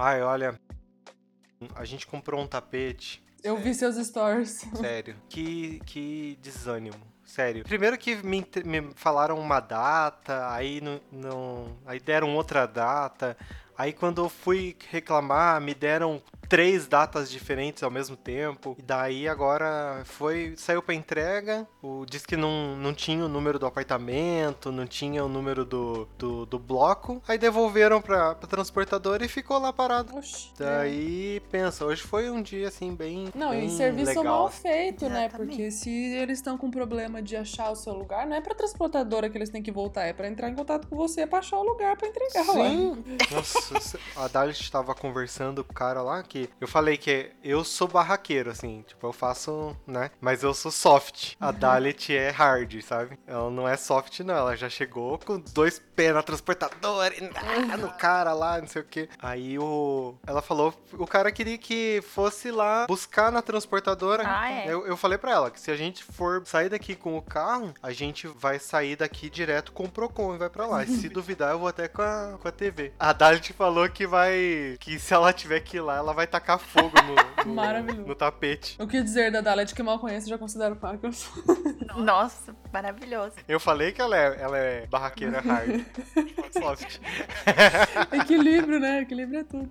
Ai, olha, a gente comprou um tapete. Eu vi seus stories. Sério. Que, que desânimo. Sério. Primeiro que me, me falaram uma data, aí não, não. Aí deram outra data. Aí quando eu fui reclamar, me deram três datas diferentes ao mesmo tempo. E daí agora foi. saiu pra entrega. O, diz que não, não tinha o número do apartamento, não tinha o número do, do, do bloco. Aí devolveram pra, pra transportadora e ficou lá parado. Oxi. Daí, pensa, hoje foi um dia assim, bem. Não, bem e serviço legal. mal feito, né? Exatamente. Porque se eles estão com problema de achar o seu lugar, não é pra transportadora que eles têm que voltar, é pra entrar em contato com você pra achar o lugar pra entregar. ué. Sim. Nossa, a Dalit estava conversando com o cara lá que eu falei que eu sou barraqueiro, assim, tipo, eu faço, né? Mas eu sou soft. A Dalit é hard, sabe? Ela não é soft, não. Ela já chegou com dois pés na transportadora, e ah, no cara lá, não sei o que. Aí o. Ela falou, o cara queria que fosse lá buscar na transportadora. Ah, é? Eu, eu falei pra ela que se a gente for sair daqui com o carro, a gente vai sair daqui direto com o Procon e vai pra lá. E se duvidar, eu vou até com a, com a TV. A Dalit falou que vai. que se ela tiver que ir lá, ela vai tacar fogo no, no, no tapete. O que dizer da Dalet que mal conheço já considero pacas. Nossa, maravilhoso. Eu falei que ela é, ela é barraqueira hard. Soft. Equilíbrio, né? Equilíbrio é tudo.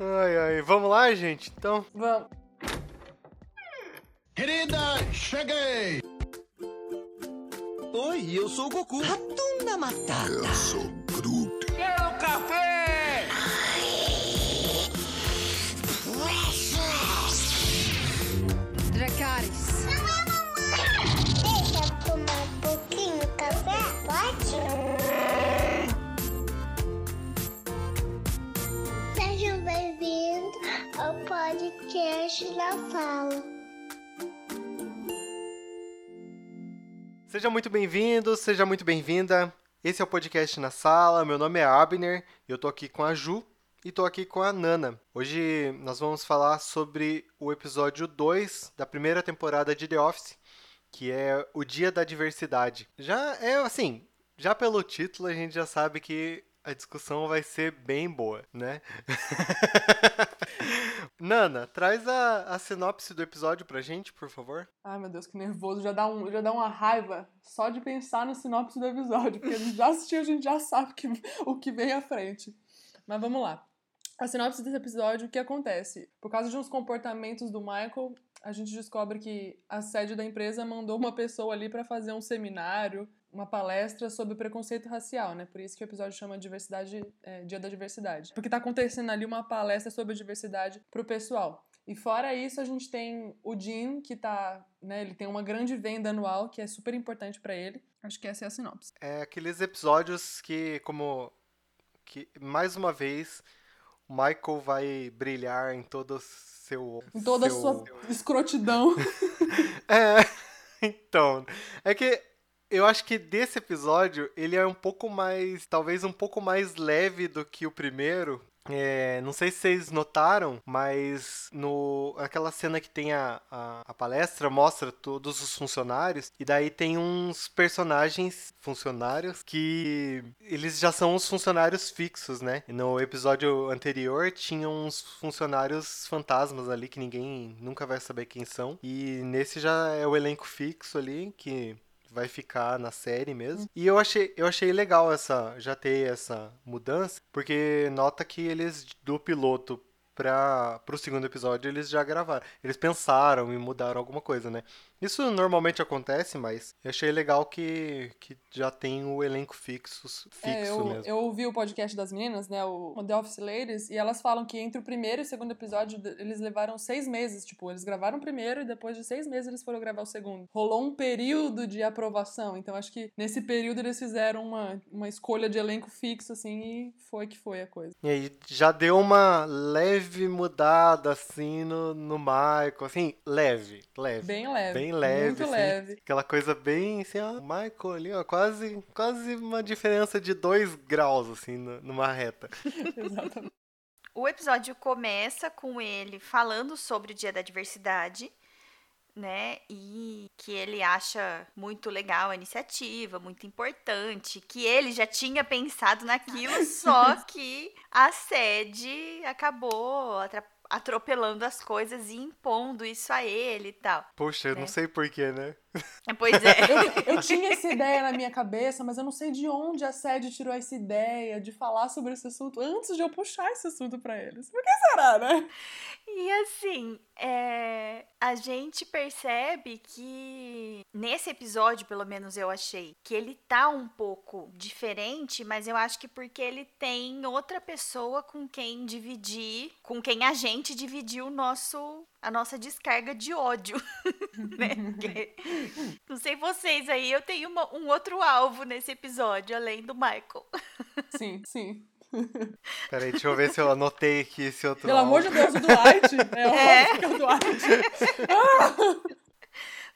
Ai, ai. Vamos lá, gente? Então. Vamos. Querida, cheguei! Oi, eu sou o Goku. Ratunda Matata. Eu sou Groot. Quero café! Fala. Seja muito bem-vindo, seja muito bem-vinda. Esse é o podcast na sala. Meu nome é Abner. Eu tô aqui com a Ju e tô aqui com a Nana. Hoje nós vamos falar sobre o episódio 2 da primeira temporada de The Office, que é o Dia da Diversidade. Já é assim, já pelo título a gente já sabe que a discussão vai ser bem boa, né? Nana, traz a, a sinopse do episódio pra gente, por favor. Ai, meu Deus, que nervoso. Já dá, um, já dá uma raiva só de pensar no sinopse do episódio. Porque a gente já assistiu, a gente já sabe que, o que vem à frente. Mas vamos lá. A sinopse desse episódio, o que acontece? Por causa de uns comportamentos do Michael, a gente descobre que a sede da empresa mandou uma pessoa ali pra fazer um seminário, uma palestra sobre preconceito racial, né? Por isso que o episódio chama diversidade, é, Dia da Diversidade. Porque tá acontecendo ali uma palestra sobre diversidade pro pessoal. E fora isso, a gente tem o Jim, que tá, né, ele tem uma grande venda anual, que é super importante pra ele. Acho que essa é a sinopse. É aqueles episódios que, como. que mais uma vez o Michael vai brilhar em todo o seu. Em toda seu... a sua escrotidão. É. Então. É que eu acho que desse episódio ele é um pouco mais. talvez um pouco mais leve do que o primeiro. É, não sei se vocês notaram, mas no aquela cena que tem a, a, a, palestra mostra todos os funcionários e daí tem uns personagens funcionários que eles já são os funcionários fixos, né? No episódio anterior tinha uns funcionários fantasmas ali que ninguém nunca vai saber quem são e nesse já é o elenco fixo ali que vai ficar na série mesmo. E eu achei, eu achei legal essa já ter essa mudança, porque nota que eles do piloto para pro segundo episódio eles já gravaram. Eles pensaram e mudaram alguma coisa, né? Isso normalmente acontece, mas eu achei legal que, que já tem o elenco fixo, fixo é, eu, mesmo. Eu ouvi o podcast das meninas, né, o The Office Ladies, e elas falam que entre o primeiro e o segundo episódio eles levaram seis meses. Tipo, eles gravaram o primeiro e depois de seis meses eles foram gravar o segundo. Rolou um período de aprovação, então acho que nesse período eles fizeram uma, uma escolha de elenco fixo, assim, e foi que foi a coisa. E aí já deu uma leve mudada, assim, no, no Michael, assim, leve, leve. Bem leve. Bem leve, Muito assim, leve. Aquela coisa bem assim, ó, Michael ali, ó, quase, quase uma diferença de dois graus, assim, no- numa reta. Exatamente. O episódio começa com ele falando sobre o Dia da Diversidade. né? E que ele acha muito legal a iniciativa, muito importante, que ele já tinha pensado naquilo, só que a sede acabou atrapalhando atropelando as coisas e impondo isso a ele e tal. Poxa, eu É. não sei porquê, né? Pois é. Eu tinha essa ideia na minha cabeça, mas eu não sei de onde a sede tirou essa ideia de falar sobre esse assunto antes de eu puxar esse assunto pra eles. Por que será, né? E assim, é, a gente percebe que nesse episódio, pelo menos eu achei, que ele tá um pouco diferente, mas eu acho que porque ele tem outra pessoa com quem dividir, com quem a gente dividiu o nosso a nossa descarga de ódio, né? Porque, não sei vocês aí, eu tenho uma- um outro alvo nesse episódio, além do Michael. Sim, sim. Peraí, deixa eu ver se eu anotei aqui esse outro Pelo amor de. Deus, o Dwight. É, É. é o Dwight.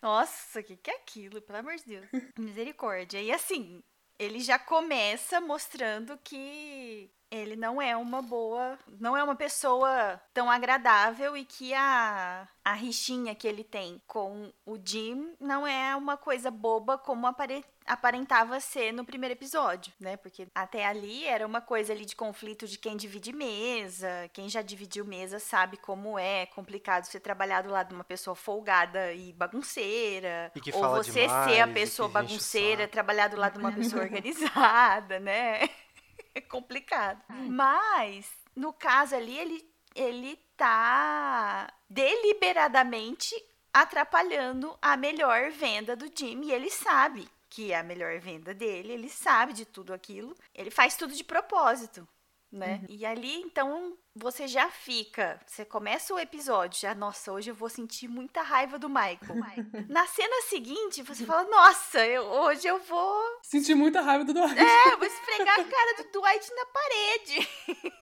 Nossa, o que, que é aquilo? Pelo amor de Deus. Misericórdia. E assim, ele já começa mostrando que ele não é uma boa, não é uma pessoa tão agradável e que a, a rixinha que ele tem com o Jim não é uma coisa boba como apare- aparentava ser no primeiro episódio, né? Porque até ali era uma coisa ali de conflito de quem divide mesa, quem já dividiu mesa sabe como é complicado você trabalhar do lado de uma pessoa folgada e bagunceira, E ou você demais, ser a pessoa bagunceira, saco. trabalhar do lado de uma pessoa organizada, né? É complicado. Mas, no caso ali, ele, ele tá deliberadamente atrapalhando a melhor venda do Jim. E ele sabe que é a melhor venda dele, ele sabe de tudo aquilo. Ele faz tudo de propósito, né? E ali, então, você já fica. Você começa o episódio, já, nossa, hoje eu vou sentir muita raiva do Michael. Na cena seguinte, você fala, nossa, eu- hoje eu vou Senti muita raiva do Dwight. é, eu vou esfregar a cara do Dwight na parede.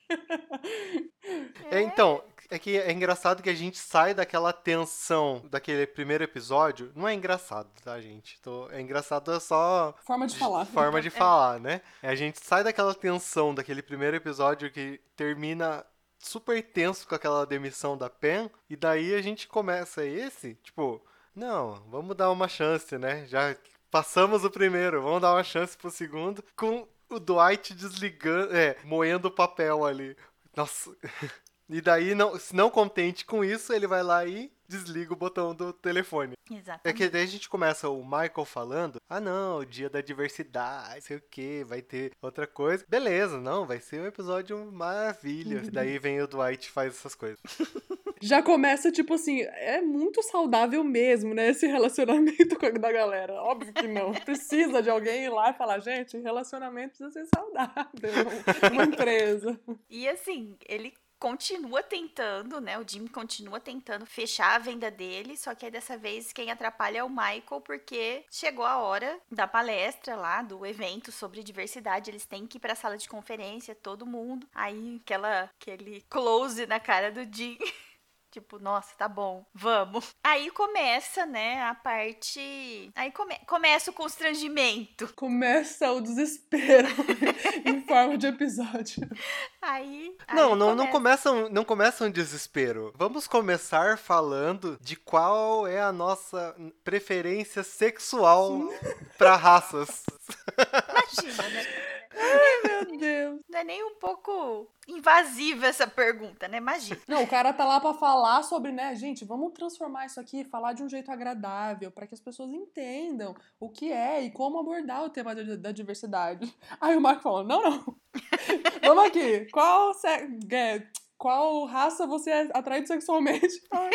É, então, é que é engraçado que a gente sai daquela tensão daquele primeiro episódio. Não é engraçado, tá, gente? Tô- é engraçado é só Forma de falar. forma de falar, né? A gente sai daquela tensão daquele primeiro episódio que termina super tenso com aquela demissão da Pen, e daí a gente começa esse, tipo, não, vamos dar uma chance, né? Já passamos o primeiro, vamos dar uma chance pro segundo, com o Dwight desligando, é, moendo o papel ali. Nossa. E daí, não, se não contente com isso, ele vai lá e desliga o botão do telefone. É Exatamente. que daí a gente começa o Michael falando, ah não, o dia da diversidade, sei o que, vai ter outra coisa. Beleza, não, vai ser um episódio maravilha. E daí vem o Dwight e faz essas coisas. Já começa, tipo assim, é muito saudável mesmo, né? Esse relacionamento com a- da galera. Óbvio que não. Precisa de alguém ir lá e falar, gente, relacionamento precisa ser saudável. Uma empresa. E assim, ele continua tentando, né? O Jim continua tentando fechar a venda dele, só que aí dessa vez quem atrapalha é o Michael, porque chegou a hora da palestra lá, do evento sobre diversidade. Eles têm que ir pra sala de conferência, todo mundo. Aí aquela, aquele close na cara do Jim. Tipo, nossa, tá bom, vamos. Aí começa, né, a parte. Aí come- começa o constrangimento. Começa o desespero em forma de episódio. Aí. aí Não, não, não começa. começa, um, não começa um desespero. Vamos começar falando de qual é a nossa preferência sexual pra raças. Imagina, né? Meu Deus. Não é nem um pouco invasiva essa pergunta, né? Imagina. Não, o cara tá lá pra falar sobre, né, gente, vamos transformar isso aqui, falar de um jeito agradável, pra que as pessoas entendam o que é e como abordar o tema da, da diversidade. Aí o Marco falou: não, não. vamos aqui. Qual, se- é, qual raça você é atraído sexualmente? Ai,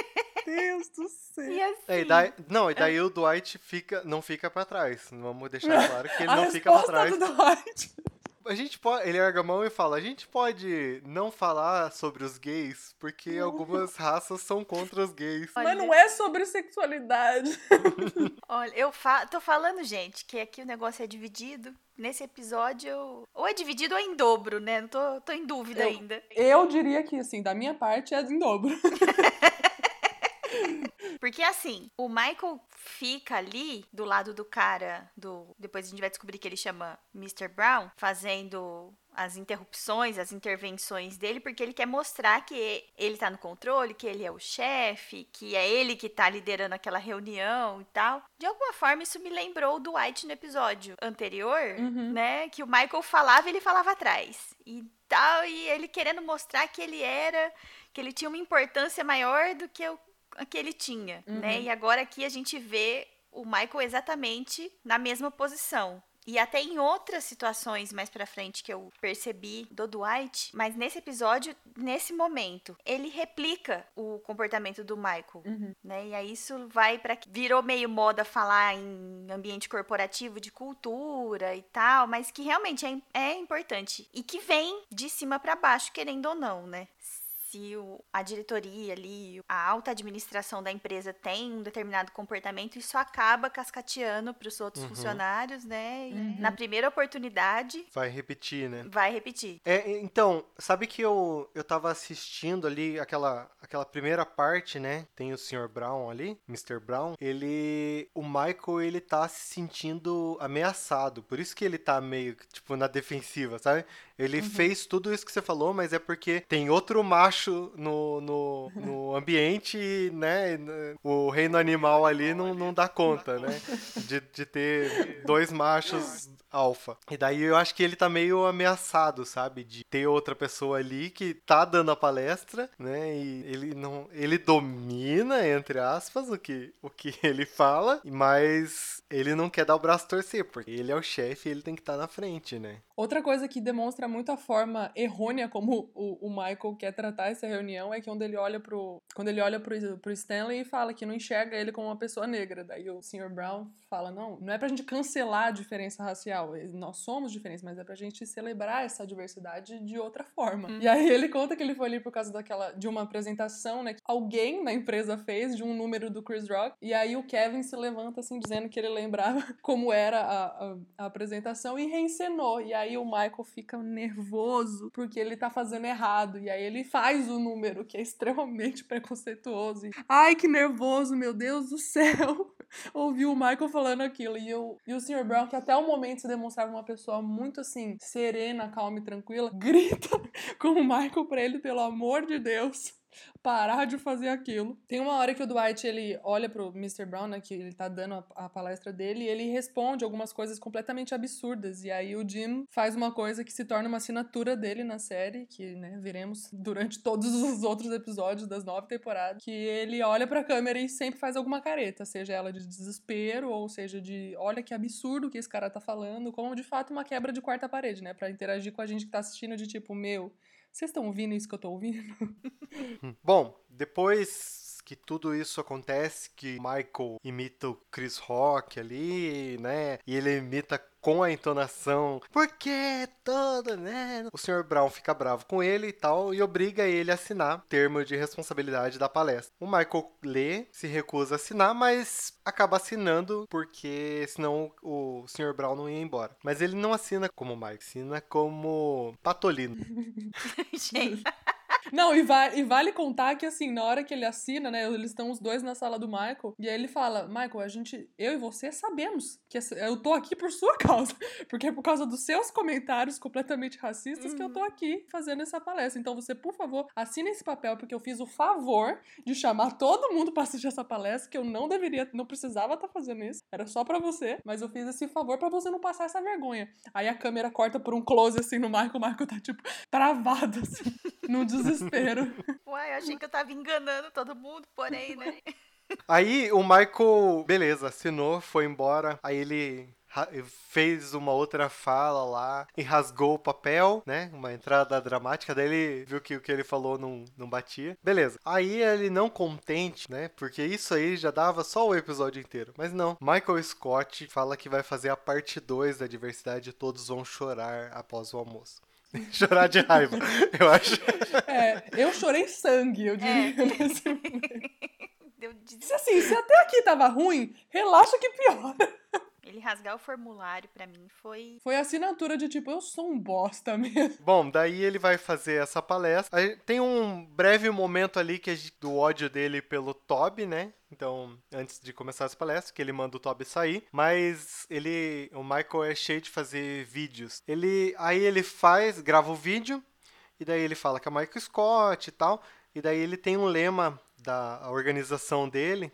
Deus do céu. E assim. É, e daí, não, e daí o Dwight fica, não fica pra trás. Vamos deixar claro que ele a não fica pra trás. do Dwight. A gente pode, ele larga a mão e fala, a gente pode não falar sobre os gays, porque algumas raças são contra os gays. Mas não é sobre sexualidade. Olha, eu fa tô falando, gente, que aqui o negócio é dividido. Nesse episódio, eu- ou é dividido ou é em dobro, né? Não tô, tô em dúvida Eu- ainda. Eu diria que, assim, da minha parte é em dobro. Porque assim, o Michael fica ali do lado do cara do. Depois a gente vai descobrir que ele chama Mr. Brown, fazendo as interrupções, as intervenções dele, porque ele quer mostrar que ele tá no controle, que ele é o chefe, que é ele que tá liderando aquela reunião e tal. De alguma forma, isso me lembrou do White no episódio anterior, Uhum. né? Que o Michael falava e ele falava atrás. E tal, e ele querendo mostrar que ele era, que ele tinha uma importância maior do que o que ele tinha, né? Uhum. E agora aqui a gente vê o Michael exatamente na mesma posição. E até em outras situações mais pra frente que eu percebi do Dwight, mas nesse episódio, nesse momento, ele replica o comportamento do Michael, Uhum. né? E aí isso vai pra virou meio moda falar em ambiente corporativo de cultura e tal, mas que realmente é, é importante e que vem de cima pra baixo, querendo ou não, né? Se o- a diretoria ali, a alta administração da empresa tem um determinado comportamento, isso acaba cascateando para os outros Uhum. funcionários, né? E Uhum. na primeira oportunidade, Vai repetir, né? vai repetir. É, então, sabe que eu, eu tava assistindo ali aquela, aquela primeira parte, né? Tem o Sr. Brown ali, Mr. Brown. Ele. O Michael, ele tá se sentindo ameaçado. Por isso que ele tá meio, que, tipo, na defensiva, sabe? Ele fez tudo isso que você falou, mas é porque tem outro macho no, no, no ambiente e, né? O reino animal ali não, não dá conta, né? De, de ter dois machos alfa. E daí eu acho que ele tá meio ameaçado, sabe? De ter outra pessoa ali que tá dando a palestra, né? E ele não. Ele domina, entre aspas, o que, o que ele fala, mas ele não quer dar o braço torcer, porque ele é o chefe e ele tem que estar na frente, né? Outra coisa que demonstra muito a forma errônea como o, o Michael quer tratar essa reunião é que quando ele olha pro, quando ele olha pro, pro Stanley e fala que não enxerga ele como uma pessoa negra. Daí o Sr. Brown fala: não, não é pra gente cancelar a diferença racial. Nós somos diferentes, mas é pra gente celebrar essa diversidade de outra forma. E aí ele conta que ele foi ali por causa daquela de uma apresentação, né? Que alguém na empresa fez de um número do Chris Rock. E aí o Kevin se levanta assim, dizendo que ele lembrava como era a, a, a apresentação e reencenou. E aí o Michael fica nervoso porque ele tá fazendo errado. E aí ele faz o número, que é extremamente preconceituoso. E, Ai, que nervoso, meu Deus do céu! Ouvi o Michael falando aquilo. E, eu, e o Sr. Brown, que até o momento se demonstrava uma pessoa muito assim, serena, calma e tranquila, grita com o Michael pra ele, pelo amor de Deus parar de fazer aquilo. Tem uma hora que o Dwight ele olha pro Mr. Brown, né, que ele tá dando a, a palestra dele, e ele responde algumas coisas completamente absurdas. E aí o Jim faz uma coisa que se torna uma assinatura dele na série, que, né, veremos durante todos os outros episódios das nove temporadas, que ele olha pra câmera e sempre faz alguma careta, seja ela de desespero ou seja de, olha que absurdo que esse cara tá falando, como de fato uma quebra de quarta parede, né, Pra interagir com a gente que tá assistindo de tipo, meu, vocês estão ouvindo isso que eu tô ouvindo? Bom, depois que tudo isso acontece, que Michael imita o Chris Rock ali, né? E ele imita com a entonação, porque todo, né? O Sr. Brown fica bravo com ele e tal e obriga ele a assinar termo de responsabilidade da palestra. O Michael lê, se recusa a assinar, mas acaba assinando porque senão o Sr. Brown não ia embora. Mas ele não assina como Mike, assina como Patolino. Gente, Não, e, va- e vale contar que, assim, na hora que ele assina, né, eles estão os dois na sala do Michael, e aí ele fala, Michael, a gente, eu e você sabemos que eu tô aqui por sua causa, porque é por causa dos seus comentários completamente racistas que eu tô aqui fazendo essa palestra. Então você, por favor, assine esse papel, porque eu fiz o favor de chamar todo mundo pra assistir essa palestra, que eu não deveria, não precisava estar fazendo isso, era só pra você, mas eu fiz esse favor pra você não passar essa vergonha. Aí a câmera corta por um close, assim, no Michael, o Michael tá, tipo, travado, assim, no desespero. uai, eu achei que eu tava enganando todo mundo, porém, né? Aí o Michael, beleza, assinou, foi embora. Aí ele fez uma outra fala lá e rasgou o papel, né? Uma entrada dramática. Daí ele viu que o que ele falou não, não batia. Beleza. Aí ele não contente, né? Porque isso aí já dava só o episódio inteiro. Mas não. Michael Scott fala que vai fazer a parte 2 da diversidade e todos vão chorar após o almoço. chorar de raiva, eu acho. É, eu chorei sangue, eu diria. nesse Deu de- Se assim, se até aqui tava ruim, relaxa que piora. Ele rasgar o formulário pra mim foi. Foi a assinatura de tipo, eu sou um bosta mesmo. Bom, daí ele vai fazer essa palestra. Aí tem um breve momento ali que é do ódio dele pelo Toby, né? Então, antes de começar as palestras, que ele manda o Toby sair, mas ele, o Michael é cheio de fazer vídeos. Ele, aí ele faz, grava o vídeo e daí ele fala que é Michael Scott e tal, e daí ele tem um lema da organização dele,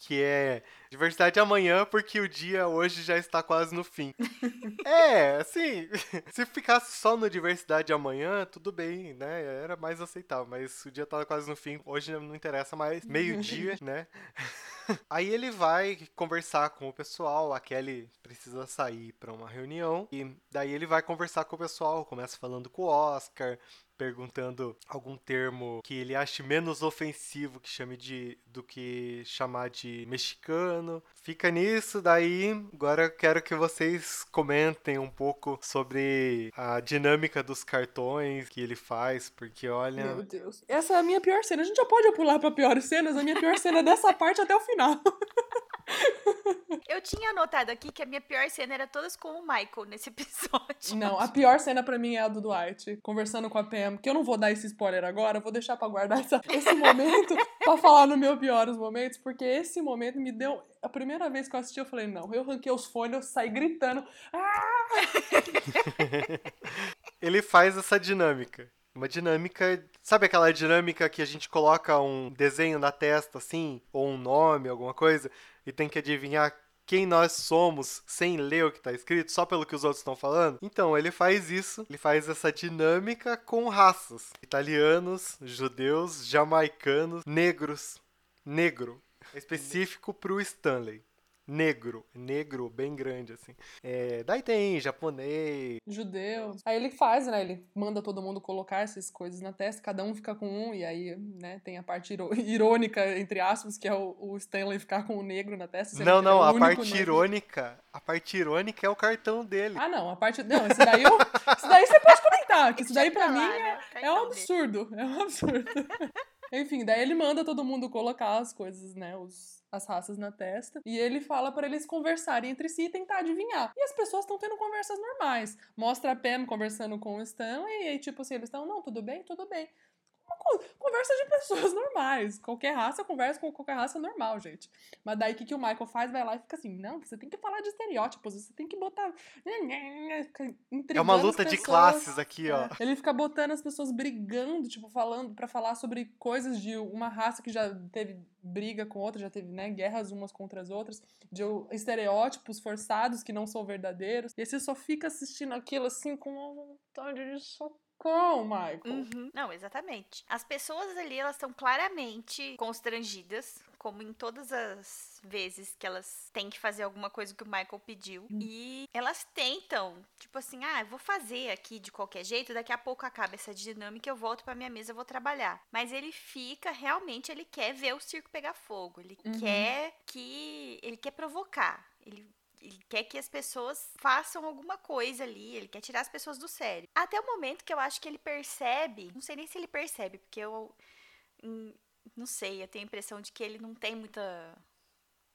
que é diversidade amanhã, porque o dia hoje já está quase no fim. é, assim, se ficasse só no diversidade amanhã, tudo bem, né? Era mais aceitável, mas o dia tá quase no fim, hoje não interessa mais, meio-dia, né? Aí ele vai conversar com o pessoal, a Kelly precisa sair para uma reunião, e daí ele vai conversar com o pessoal, começa falando com o Oscar, perguntando algum termo que ele ache menos ofensivo que chame de do que chamar de mexicano. Fica nisso, daí agora eu quero que vocês comentem um pouco sobre a dinâmica dos cartões que ele faz, porque olha, Meu Deus. Essa é a minha pior cena. A gente já pode pular pra piores cenas? A minha pior cena é dessa parte até o final. Eu tinha anotado aqui que a minha pior cena era todas com o Michael nesse episódio. Não, a pior cena pra mim é a do Dwight, conversando com a Pam, que eu não vou dar esse spoiler agora, vou deixar pra guardar essa- esse momento pra falar no meu piores momentos, porque esse momento me deu. A primeira vez que eu assisti, eu falei, não, eu ranquei os fones, eu saí gritando. "Ah!" ele faz essa dinâmica. Uma dinâmica. Sabe aquela dinâmica que a gente coloca um desenho na testa, assim? Ou um nome, alguma coisa? E tem que adivinhar quem nós somos sem ler o que tá escrito, só pelo que os outros estão falando? Então, ele faz isso. Ele faz essa dinâmica com raças: italianos, judeus, jamaicanos, negros. Negro. É específico pro Stanley. Negro. Negro, bem grande, assim. É, daí tem japonês, Judeu. Aí ele faz, né? Ele manda todo mundo colocar essas coisas na testa, cada um fica com um, e aí, né, tem a parte irônica, entre aspas, que é o, o Stanley ficar com o negro na testa. Não, é não, a parte negro. irônica, a parte irônica é o cartão dele. Ah, não, a parte. Não, esse daí, eu... esse daí você pode comentar, que isso daí pra mim é, né? é um absurdo. É um absurdo. Enfim, daí ele manda todo mundo colocar as coisas, né? Os, as raças na testa. E ele fala pra eles conversarem entre si e tentar adivinhar. E as pessoas estão tendo conversas normais. Mostra a Pam conversando com o Stanley. E aí, tipo assim, eles estão, não, tudo bem, tudo bem. Conversa de pessoas normais. Qualquer raça conversa com qualquer raça normal, gente. Mas daí o que, que o Michael faz? Vai lá e fica assim: não, você tem que falar de estereótipos, você tem que botar. É uma luta de classes aqui, ó. É, Ele fica botando as pessoas brigando, tipo, falando para falar sobre coisas de uma raça que já teve briga com outra, já teve, né, guerras umas contra as outras, de estereótipos forçados que não são verdadeiros. E você só fica assistindo aquilo assim com uma vontade de socão, Michael. Uhum. Não, exatamente. As pessoas ali, elas estão claramente constrangidas, como em todas as vezes que elas têm que fazer alguma coisa que o Michael pediu. E elas tentam, tipo assim, ah, eu vou fazer aqui de qualquer jeito, daqui a pouco acaba essa dinâmica, eu volto pra minha mesa, vou trabalhar. Mas ele fica, realmente, ele quer ver o circo pegar fogo. Ele Uhum. quer que. Ele quer provocar. Ele ele quer que as pessoas façam alguma coisa ali, ele quer tirar as pessoas do sério. Até o momento que eu acho que ele percebe, não sei nem se ele percebe, porque eu hum, não sei, eu tenho a impressão de que ele não tem muita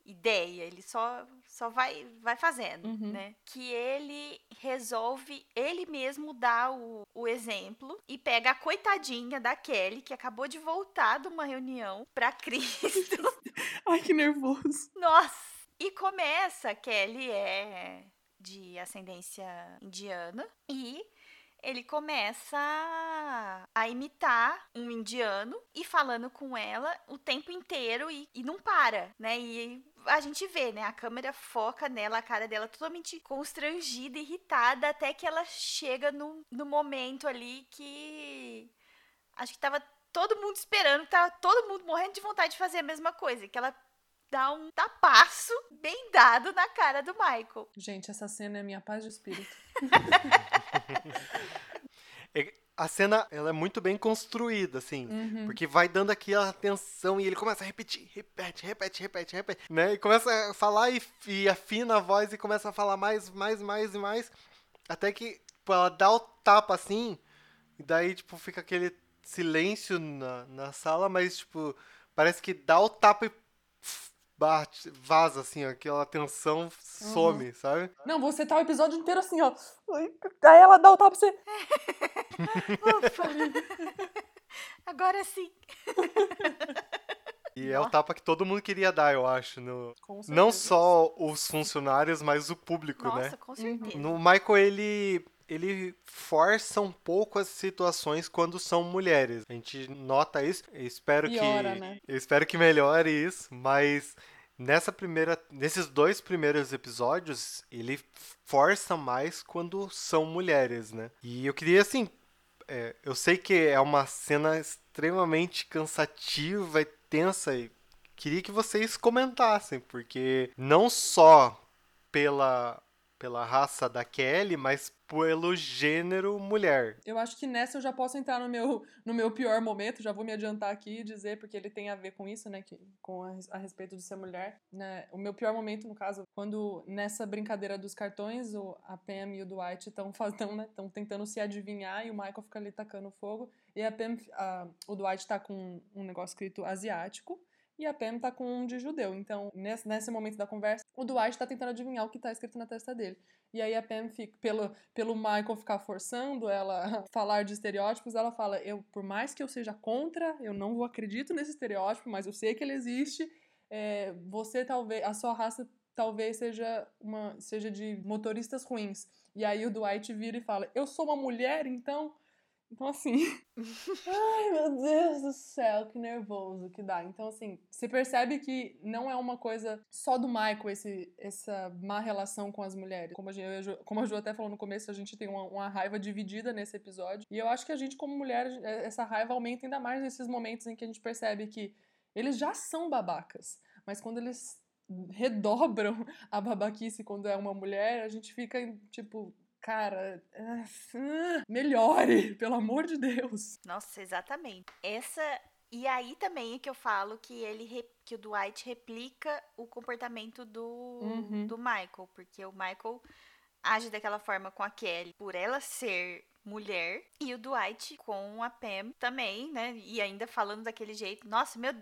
ideia, ele só só vai vai fazendo, Uhum. né? Que ele resolve ele mesmo dar o, o exemplo e pega a coitadinha da Kelly que acabou de voltar de uma reunião pra Cristo Ai, que nervoso. nossa! E começa que ele é de ascendência indiana e ele começa a imitar um indiano e falando com ela o tempo inteiro e, e não para, né? E a gente vê, né? A câmera foca nela, a cara dela totalmente constrangida, irritada, até que ela chega no, no momento ali que acho que tava todo mundo esperando, tava todo mundo morrendo de vontade de fazer a mesma coisa, que ela dá um tapaço bem dado na cara do Michael. Gente, essa cena é minha paz de espírito. É- A cena, ela é muito bem construída, assim. Uhum. Porque vai dando aquela tensão e ele começa a repetir, repete, repete, repete, repete, né? E começa a falar e, e afina a voz e começa a falar mais, mais, mais e mais. Até que tipo, ela dá o tapa assim, e daí, tipo, fica aquele silêncio na, na sala, mas, tipo, parece que dá o tapa e pff, bate, vaza, assim, ó, aquela tensão some, sabe? Não, você tá o episódio inteiro assim, ó. Aí ela dá o tapa pra você. Ufa! Agora sim. E é o Nossa. tapa que todo mundo queria dar, eu acho. No... Não só os funcionários, mas o público, né? Nossa, com certeza. No Michael, ele. Ele força um pouco as situações quando são mulheres. A gente nota isso. Eu espero Piora, que. né? Eu espero que melhore isso, mas nessa primeira. Nesses dois primeiros episódios, ele força mais quando são mulheres, né? E eu queria, assim. é, eu sei que é uma cena extremamente cansativa e tensa e queria que vocês comentassem, porque não só pela, pela raça da Kelly, mas pelo gênero mulher. Eu acho que nessa eu já posso entrar no meu, no meu pior momento, já vou me adiantar aqui e dizer, porque ele tem a ver com isso, né, que, com a, a respeito de ser mulher. Né? O meu pior momento, no caso, quando nessa brincadeira dos cartões, o, a Pam e o Dwight estão né, tão tentando se adivinhar e o Michael fica ali tacando fogo. E a Pam, a- o Dwight tá com um negócio escrito asiático. E a Pam tá com um de judeu. Então, nesse, nesse momento da conversa, o Dwight tá tentando adivinhar o que tá escrito na testa dele. E aí a Pam fica, pelo, pelo Michael ficar forçando ela falar de estereótipos, ela fala: eu, por mais que eu seja contra, eu não vou acredito nesse estereótipo, mas eu sei que ele existe. é, você talvez, a sua raça talvez seja uma seja de motoristas ruins. E aí o Dwight vira e fala: eu sou uma mulher, então. Então, assim. Ai, meu Deus do céu, que nervoso que dá. Então, assim, você percebe que não é uma coisa só do Michael, esse, essa má relação com as mulheres. Como a, Ju- como a Ju até falou no começo, a gente tem uma, uma raiva dividida nesse episódio. E eu acho que a gente, como mulher, é, essa raiva aumenta ainda mais nesses momentos em que a gente percebe que eles já são babacas, mas quando eles redobram a babaquice quando é uma mulher, a gente fica tipo. Cara, ah, melhore, pelo amor de Deus. Nossa, exatamente. Essa. E aí também é que eu falo que ele que o Dwight replica o comportamento do, Uhum. do Michael, porque o Michael age daquela forma com a Kelly por ela ser mulher e o Dwight com a Pam também, né? E ainda falando daquele jeito. Nossa, meu,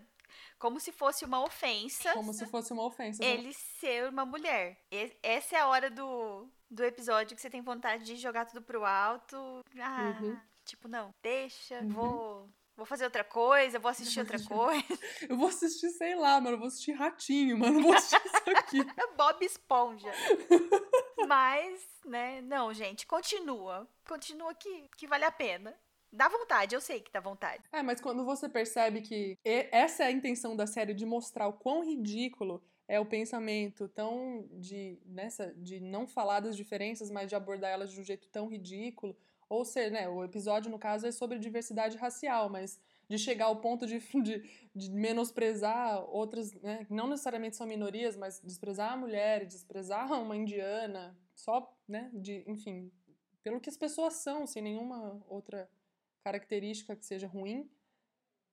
como se fosse uma ofensa Como se fosse uma ofensa. né? ele ser uma mulher. Essa é a hora do, do episódio que você tem vontade de jogar tudo pro alto. Ah, Uhum. tipo, não, deixa, Uhum. vou, vou fazer outra coisa, vou assistir outra coisa. Eu vou assistir, sei lá, mano. Eu vou assistir Ratinho, mano. Eu vou assistir isso aqui. É Bob Esponja. Mas, né, não, gente, continua. Continua que, que vale a pena. Dá vontade, eu sei que dá vontade. É, mas quando você percebe que essa é a intenção da série de mostrar o quão ridículo é o pensamento tão de nessa de não falar das diferenças, mas de abordar elas de um jeito tão ridículo, ou seja, né, o episódio no caso é sobre diversidade racial, mas de chegar ao ponto de, de, de menosprezar outras, né, não necessariamente são minorias, mas desprezar a mulher, desprezar uma indiana, só, né, de, enfim, pelo que as pessoas são, sem nenhuma outra característica que seja ruim,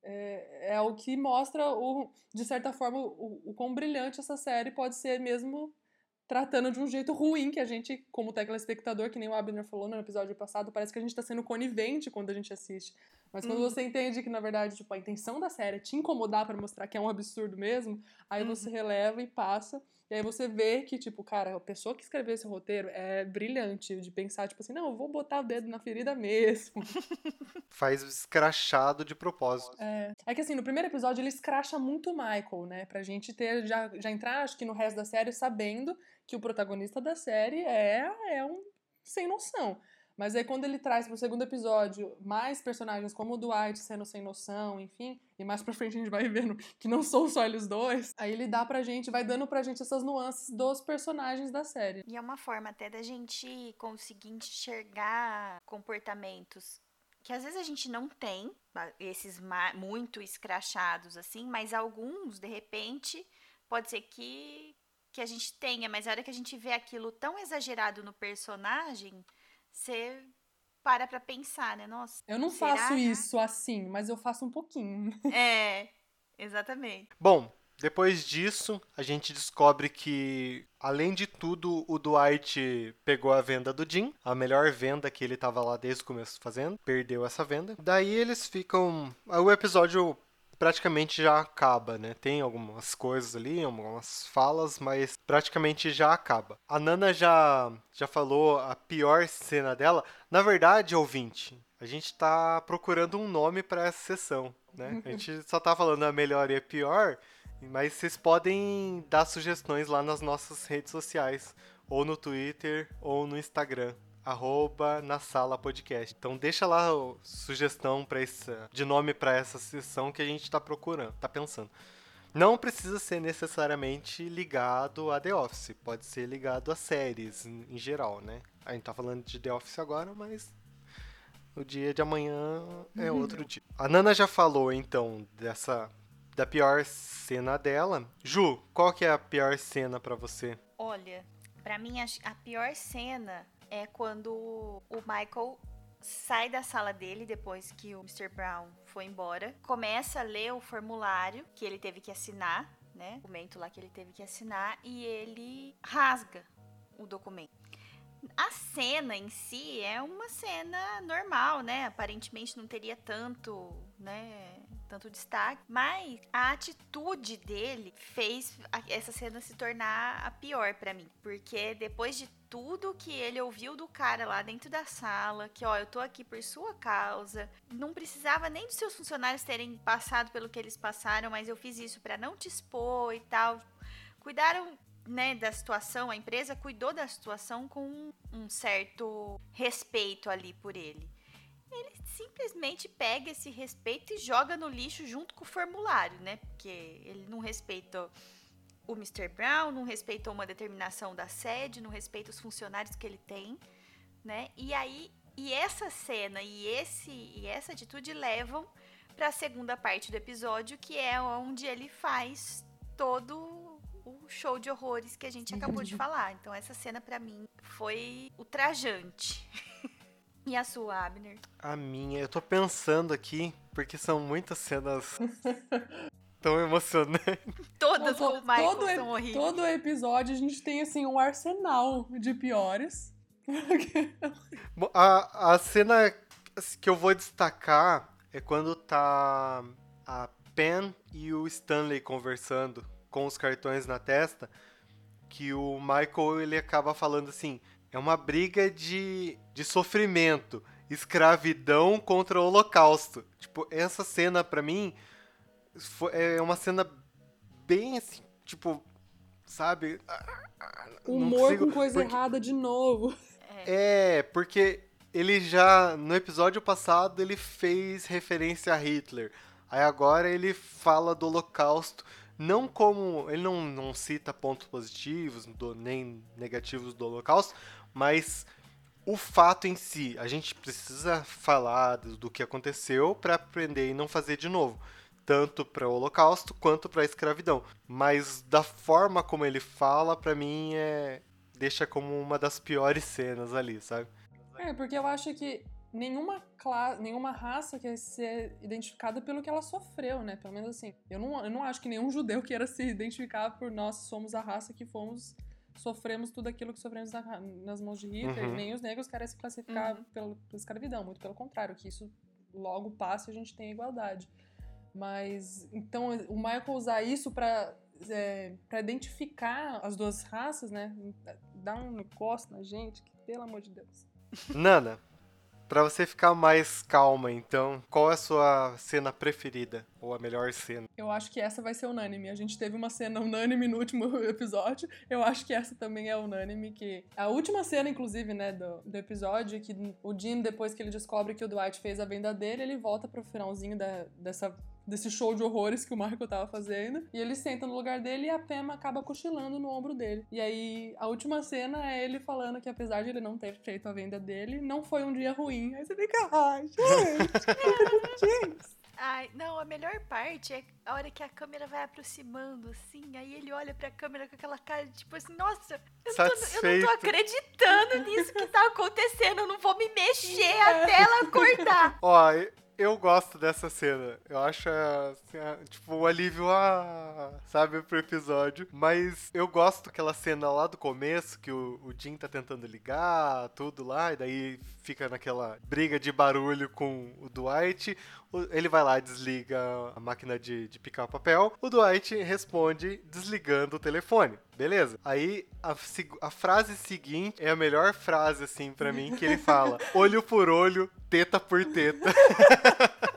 é, é o que mostra, o, de certa forma, o, o quão brilhante essa série pode ser mesmo tratando de um jeito ruim que a gente, como telespectador, que nem o Abner falou no episódio passado, parece que a gente tá sendo conivente quando a gente assiste. Mas quando Uhum. você entende que, na verdade, tipo, a intenção da série é te incomodar pra mostrar que é um absurdo mesmo, aí você releva e passa. E aí você vê que, tipo, cara, a pessoa que escreveu esse roteiro é brilhante de pensar, tipo assim, não, eu vou botar o dedo na ferida mesmo. Faz escrachado de propósito. É. É que assim, no primeiro episódio ele escracha muito o Michael, né? Pra gente ter, já, já entrar, acho que no resto da série, sabendo que o protagonista da série é, é um sem noção. Mas aí quando ele traz pro segundo episódio mais personagens como o Dwight sendo sem noção, enfim, e mais pra frente a gente vai vendo que não são só eles dois, aí ele dá pra gente, vai dando pra gente essas nuances dos personagens da série. E é uma forma até da gente conseguir enxergar comportamentos que às vezes a gente não tem, esses muito escrachados assim, mas alguns, de repente, pode ser que, que a gente tenha, mas a hora que a gente vê aquilo tão exagerado no personagem, você para pra pensar, né? Nossa. Eu não será? faço isso assim, mas eu faço um pouquinho. É, exatamente. Bom, depois disso, a gente descobre que, além de tudo, o Dwight pegou a venda do Jim, a melhor venda que ele tava lá desde o começo fazendo, perdeu essa venda. Daí eles ficam. O episódio praticamente já acaba, né? Tem algumas coisas ali, algumas falas, mas praticamente já acaba. A Nana já, já falou a pior cena dela. Na verdade, ouvinte, a gente tá procurando um nome pra essa sessão, né? A gente só tá falando a melhor e a pior, mas vocês podem dar sugestões lá nas nossas redes sociais, ou no Twitter, ou no Instagram. Arroba na sala podcast. Então deixa lá a sugestão pra essa, de nome pra essa sessão que a gente tá procurando, tá pensando. Não precisa ser necessariamente ligado a The Office, pode ser ligado a séries em geral, né? A gente tá falando de The Office agora, mas o dia de amanhã é outro dia. A Nana já falou então dessa da pior cena dela. Ju, qual que é a pior cena pra você? Olha, pra mim a, a pior cena é quando o Michael sai da sala dele depois que o Mr. Brown foi embora, começa a ler o formulário que ele teve que assinar, né? O documento lá que ele teve que assinar e ele rasga o documento. A cena em si é uma cena normal, né? Aparentemente não teria tanto, né? Tanto destaque, mas a atitude dele fez essa cena se tornar a pior pra mim, porque depois de tudo que ele ouviu do cara lá dentro da sala, que ó, eu tô aqui por sua causa, não precisava nem dos seus funcionários terem passado pelo que eles passaram, mas eu fiz isso pra não te expor e tal. Cuidaram né, da situação, a empresa cuidou da situação com um certo respeito ali por ele. Ele simplesmente pega esse respeito e joga no lixo junto com o formulário, né? Porque ele não respeita o Mr. Brown, não respeita uma determinação da sede, não respeita os funcionários que ele tem, né? E aí, e essa cena e esse e essa atitude levam para a segunda parte do episódio, que é onde ele faz todo o show de horrores que a gente acabou de falar. Então essa cena pra mim foi ultrajante. e a sua, Abner? A minha, eu tô pensando aqui, porque são muitas cenas tão emocionantes. Todas com o Michael todo, são horríveis. todo episódio a gente tem assim um arsenal de piores. A, a cena que eu vou destacar é quando tá a Pen e o Stanley conversando com os cartões na testa, que o Michael ele acaba falando assim, é uma briga de, de sofrimento, escravidão contra o holocausto. Tipo, essa cena pra mim foi- é uma cena bem assim, tipo, sabe? Não Humor consigo- com coisa porque- errada de novo. é, porque ele já, no episódio passado, ele fez referência a Hitler. Aí agora ele fala do Holocausto, não como. Ele não, não cita pontos positivos do- nem negativos do Holocausto, mas o fato em si. A gente precisa falar do, do que aconteceu para aprender e não fazer de novo. Tanto para o Holocausto quanto para a escravidão. Mas da forma como ele fala, para mim é. Deixa como uma das piores cenas ali, sabe? É, porque eu acho que nenhuma classe, nenhuma raça quer ser identificada pelo que ela sofreu, né? Pelo menos assim. Eu não, eu não acho que nenhum judeu queira se identificar por nós somos a raça que fomos sofremos tudo aquilo que sofremos na nas mãos de Hitler, Uhum. nem os negros querem se classificar Uhum. pela, pela escravidão, muito pelo contrário, que isso logo passa e a gente tem igualdade. Mas então o Michael usar isso pra é, para identificar as duas raças, né? Dá um negócio na gente, que pelo amor de Deus. Nana, pra você ficar mais calma, então, qual é a sua cena preferida? Ou a melhor cena? Eu acho que essa vai ser unânime. A gente teve uma cena unânime no último episódio. Eu acho que essa também é unânime. Que a última cena, inclusive, né, do, do episódio, que o Jim, depois que ele descobre que o Dwight fez a venda dele, ele volta pro finalzinho da, dessa, desse show de horrores que o Michael tava fazendo. E ele senta no lugar dele e a Pema acaba cochilando no ombro dele. E aí, a última cena é ele falando que apesar de ele não ter feito a venda dele, não foi um dia ruim. Aí você fica, ai, gente, gente. Ai, não, a melhor parte é a hora que a câmera vai aproximando, assim, aí ele olha pra câmera com aquela cara de tipo assim, nossa, eu, não tô, eu não tô acreditando nisso que tá acontecendo, eu não vou me mexer até ela acordar. Ó, eu- gosto dessa cena. Eu acho, assim, a- tipo, um alívio, ah, sabe, pro episódio. Mas eu gosto daquela cena lá do começo, que o, o Jim tá tentando ligar, tudo lá, e daí fica naquela briga de barulho com o Dwight. Ele vai lá, desliga a máquina de, de picar papel. O Dwight responde desligando o telefone. Beleza? Aí a, a frase seguinte é a melhor frase, assim, pra mim, que ele fala: olho por olho, teta por teta.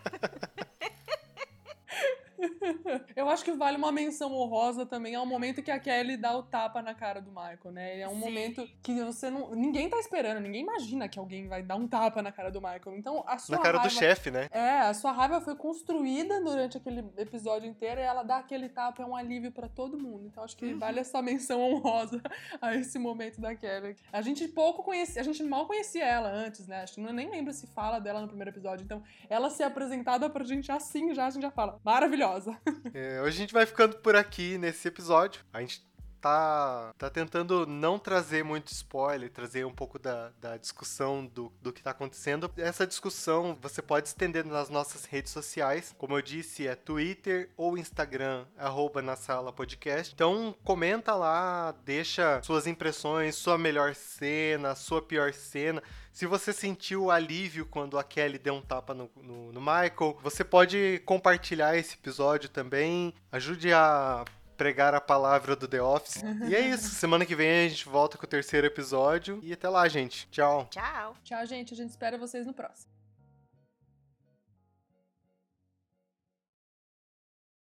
Eu acho que vale uma menção honrosa também ao momento que a Kelly dá o tapa na cara do Michael, né? É um Sim. momento que você não. Ninguém tá esperando, ninguém imagina que alguém vai dar um tapa na cara do Michael. Então a sua Na cara do raiva- chefe, né? É, a sua raiva foi construída durante aquele episódio inteiro e ela dá aquele tapa, é um alívio pra todo mundo. Então acho que Uhum. vale essa menção honrosa a esse momento da Kelly. A gente pouco conhecia, a gente mal conhecia ela antes, né? Acho que nem lembro se fala dela no primeiro episódio. Então ela ser apresentada pra gente assim já, a gente já fala, maravilhosa. É, hoje a gente vai ficando por aqui nesse episódio. A gente tá, tá tentando não trazer muito spoiler, trazer um pouco da, da discussão do, do que tá acontecendo. Essa discussão você pode estender nas nossas redes sociais. Como eu disse, é Twitter ou Instagram, arroba na sala podcast. Então comenta lá, deixa suas impressões, sua melhor cena, sua pior cena. Se você sentiu alívio quando a Kelly deu um tapa no, no, no Michael, você pode compartilhar esse episódio também. Ajude a pregar a palavra do The Office. e é isso. Semana que vem a gente volta com o terceiro episódio. E até lá, gente. Tchau. Tchau. Tchau, gente. A gente espera vocês no próximo.